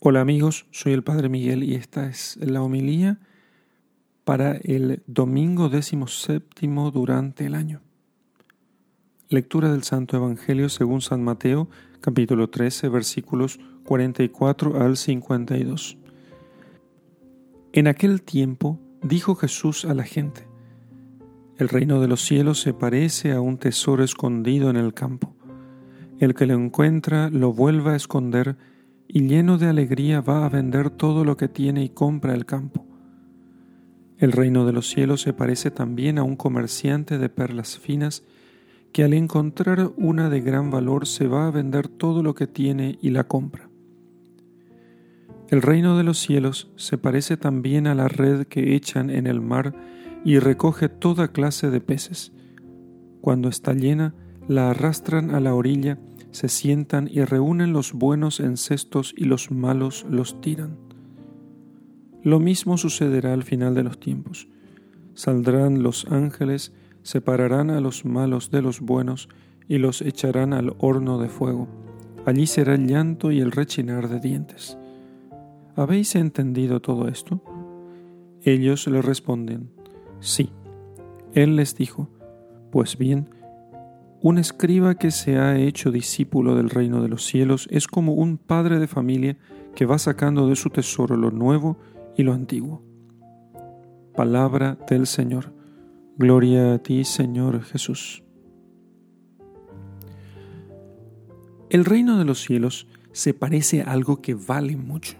Hola amigos, soy el Padre Miguel y esta es la homilía para el domingo décimo séptimo durante el año. Lectura del Santo Evangelio según San Mateo, capítulo 13, versículos 44 al 52. En aquel tiempo dijo Jesús a la gente, El reino de los cielos se parece a un tesoro escondido en el campo. El que lo encuentra lo vuelve a esconder y lleno de alegría va a vender todo lo que tiene y compra el campo. El reino de los cielos se parece también a un comerciante de perlas finas que al encontrar una de gran valor se va a vender todo lo que tiene y la compra. El reino de los cielos se parece también a la red que echan en el mar y recoge toda clase de peces. Cuando está llena, la arrastran a la orilla se sientan y reúnen los buenos en cestos y los malos los tiran. Lo mismo sucederá al final de los tiempos. Saldrán los ángeles, separarán a los malos de los buenos y los echarán al horno de fuego. Allí será el llanto y el rechinar de dientes. ¿Habéis entendido todo esto? Ellos le responden, sí. Él les dijo, pues bien, un escriba que se ha hecho discípulo del reino de los cielos es como un padre de familia que va sacando de su tesoro lo nuevo y lo antiguo. Palabra del Señor. Gloria a ti, Señor Jesús. El reino de los cielos se parece a algo que vale mucho,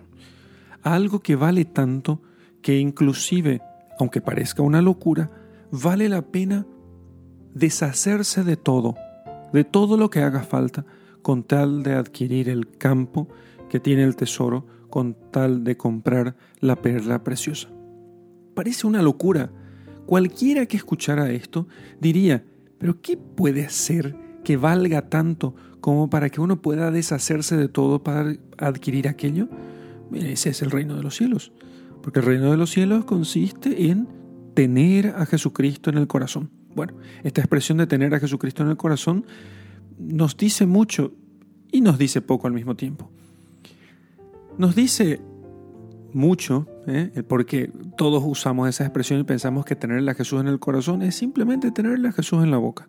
a algo que vale tanto que inclusive, aunque parezca una locura, vale la pena deshacerse de todo, de todo lo que haga falta, con tal de adquirir el campo que tiene el tesoro, con tal de comprar la perla preciosa. Parece una locura. Cualquiera que escuchara esto diría, pero ¿qué puede hacer que valga tanto como para que uno pueda deshacerse de todo para adquirir aquello? ese es el reino de los cielos, porque el reino de los cielos consiste en tener a Jesucristo en el corazón. Bueno, esta expresión de tener a Jesucristo en el corazón nos dice mucho y nos dice poco al mismo tiempo. Nos dice mucho, ¿eh? porque todos usamos esa expresión y pensamos que tenerle a Jesús en el corazón es simplemente tenerle a Jesús en la boca.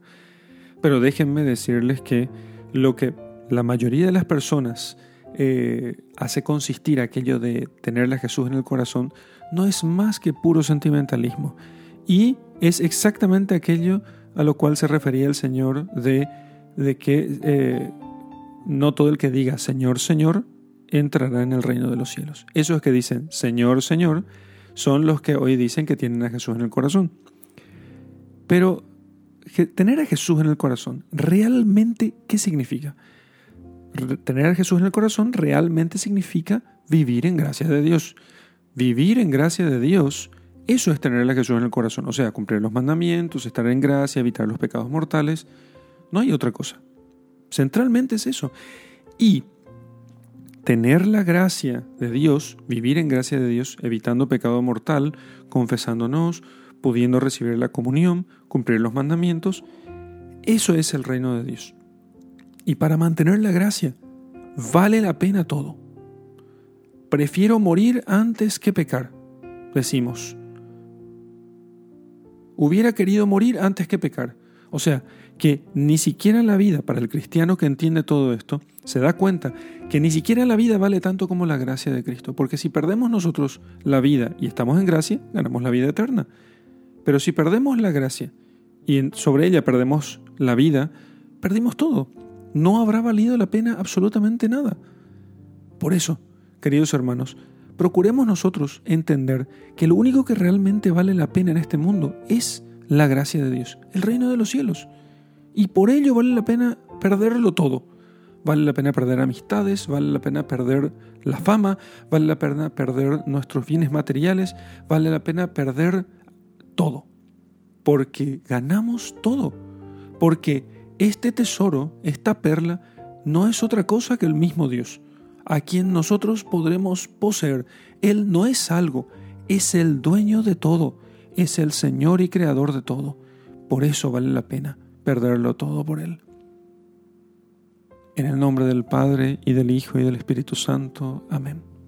Pero déjenme decirles que lo que la mayoría de las personas eh, hace consistir aquello de tenerle a Jesús en el corazón no es más que puro sentimentalismo. Y es exactamente aquello a lo cual se refería el Señor de, de que eh, no todo el que diga Señor, Señor, entrará en el reino de los cielos. Esos que dicen Señor, Señor, son los que hoy dicen que tienen a Jesús en el corazón. Pero tener a Jesús en el corazón, ¿realmente qué significa? Tener a Jesús en el corazón realmente significa vivir en gracia de Dios. Vivir en gracia de Dios eso es tener a Jesús en el corazón, o sea, cumplir los mandamientos, estar en gracia, evitar los pecados mortales. No hay otra cosa. Centralmente es eso. Y tener la gracia de Dios, vivir en gracia de Dios, evitando pecado mortal, confesándonos, pudiendo recibir la comunión, cumplir los mandamientos, eso es el reino de Dios. Y para mantener la gracia, vale la pena todo. Prefiero morir antes que pecar, decimos hubiera querido morir antes que pecar. O sea, que ni siquiera la vida, para el cristiano que entiende todo esto, se da cuenta que ni siquiera la vida vale tanto como la gracia de Cristo. Porque si perdemos nosotros la vida y estamos en gracia, ganamos la vida eterna. Pero si perdemos la gracia y sobre ella perdemos la vida, perdimos todo. No habrá valido la pena absolutamente nada. Por eso, queridos hermanos, procuremos nosotros entender que lo único que realmente vale la pena en este mundo es la gracia de Dios, el reino de los cielos. Y por ello vale la pena perderlo todo. Vale la pena perder amistades, vale la pena perder la fama, vale la pena perder nuestros bienes materiales, vale la pena perder todo. Porque ganamos todo. Porque este tesoro, esta perla, no es otra cosa que el mismo Dios a quien nosotros podremos poseer. Él no es algo, es el dueño de todo, es el Señor y Creador de todo. Por eso vale la pena perderlo todo por Él. En el nombre del Padre y del Hijo y del Espíritu Santo. Amén.